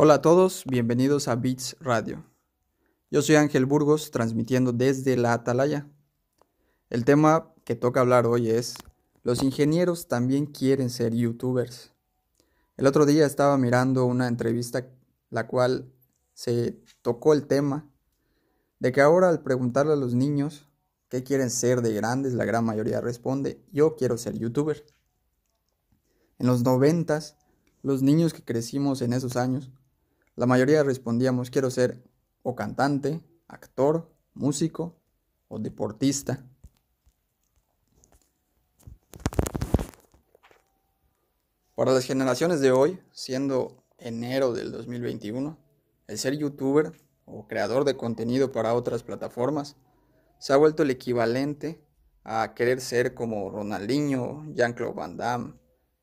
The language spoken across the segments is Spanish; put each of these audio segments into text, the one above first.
Hola a todos, bienvenidos a Beats Radio. Yo soy Ángel Burgos, transmitiendo desde la Atalaya. El tema que toca hablar hoy es, los ingenieros también quieren ser youtubers. El otro día estaba mirando una entrevista la cual se tocó el tema de que ahora al preguntarle a los niños qué quieren ser de grandes, la gran mayoría responde, yo quiero ser youtuber. En los noventas, los niños que crecimos en esos años, la mayoría respondíamos quiero ser o cantante, actor, músico o deportista. Para las generaciones de hoy, siendo enero del 2021, el ser youtuber o creador de contenido para otras plataformas se ha vuelto el equivalente a querer ser como Ronaldinho, Jean-Claude Van Damme,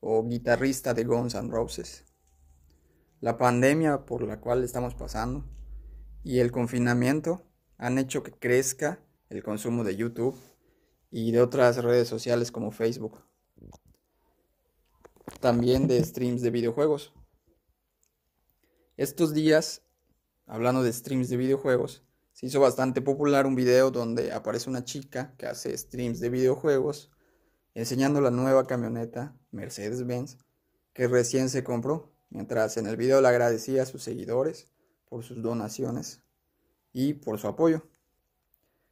o guitarrista de Guns N' Roses. La pandemia por la cual estamos pasando y el confinamiento han hecho que crezca el consumo de YouTube y de otras redes sociales como Facebook. También de streams de videojuegos. Estos días, hablando de streams de videojuegos, se hizo bastante popular un video donde aparece una chica que hace streams de videojuegos enseñando la nueva camioneta Mercedes-Benz que recién se compró, mientras en el video le agradecía a sus seguidores por sus donaciones y por su apoyo.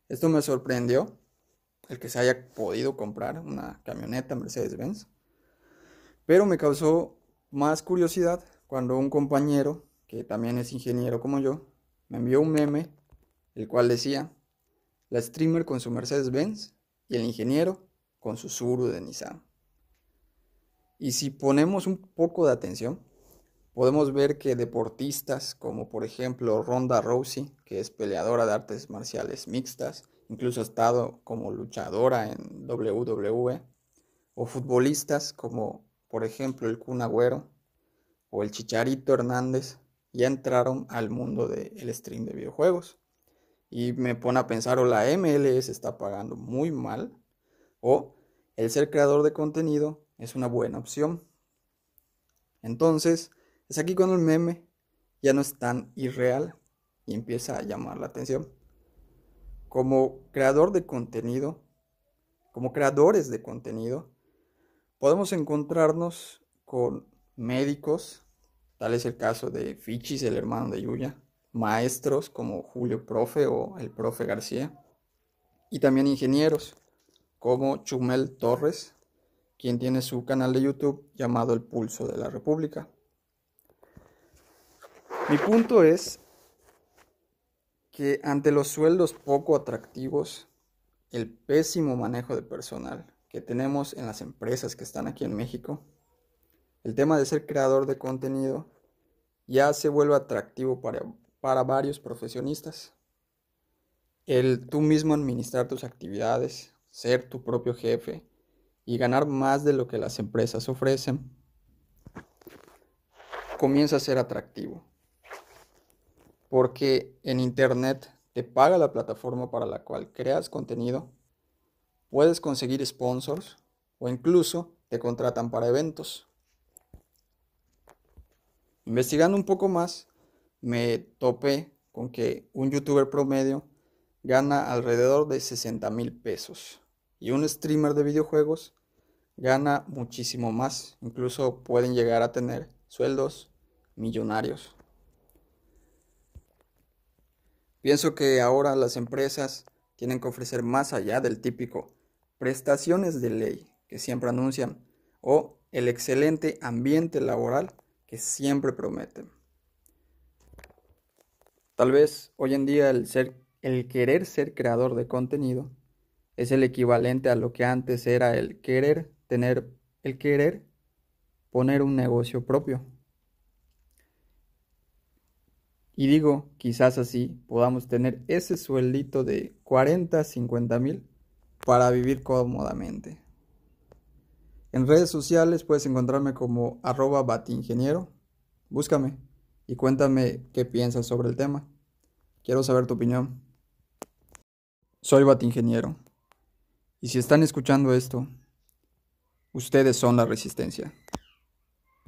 Esto me sorprendió, el que se haya podido comprar una camioneta Mercedes-Benz, pero me causó más curiosidad cuando un compañero, que también es ingeniero como yo, me envió un meme, el cual decía, la streamer con su Mercedes-Benz y el ingeniero con su Subaru de Nissan. Y si ponemos un poco de atención, podemos ver que deportistas como por ejemplo Ronda Rousey, que es peleadora de artes marciales mixtas, incluso ha estado como luchadora en WWE, o futbolistas como por ejemplo el Kun Agüero o el Chicharito Hernández, ya entraron al mundo del stream de videojuegos. Y me pone a pensar, o la MLS está pagando muy mal o el ser creador de contenido es una buena opción. Entonces, es aquí cuando el meme ya no es tan irreal y empieza a llamar la atención. Como creador de contenido, como creadores de contenido, podemos encontrarnos con médicos, tal es el caso de Fichis, el hermano de Yuya, maestros como Julio Profe o el Profe García, y también ingenieros como Chumel Torres, quien tiene su canal de YouTube llamado El Pulso de la República. Mi punto es que ante los sueldos poco atractivos, el pésimo manejo de personal que tenemos en las empresas que están aquí en México, el tema de ser creador de contenido ya se vuelve atractivo para, para varios profesionistas. El tú mismo administrar tus actividades, ser tu propio jefe y ganar más de lo que las empresas ofrecen, comienza a ser atractivo. Porque en Internet te paga la plataforma para la cual creas contenido, puedes conseguir sponsors o incluso te contratan para eventos. Investigando un poco más, me topé con que un youtuber promedio gana alrededor de 60 mil pesos y un streamer de videojuegos gana muchísimo más. Incluso pueden llegar a tener sueldos millonarios. Pienso que ahora las empresas tienen que ofrecer más allá del típico prestaciones de ley que siempre anuncian o el excelente ambiente laboral que siempre prometen. Tal vez hoy en día el ser el querer ser creador de contenido es el equivalente a lo que antes era el querer tener, el querer poner un negocio propio. Y digo, quizás así podamos tener ese sueldito de 40, 50 mil para vivir cómodamente. En redes sociales puedes encontrarme como arroba batingeniero. Búscame y cuéntame qué piensas sobre el tema. Quiero saber tu opinión. Soy batingeniero. Y si están escuchando esto, ustedes son la resistencia.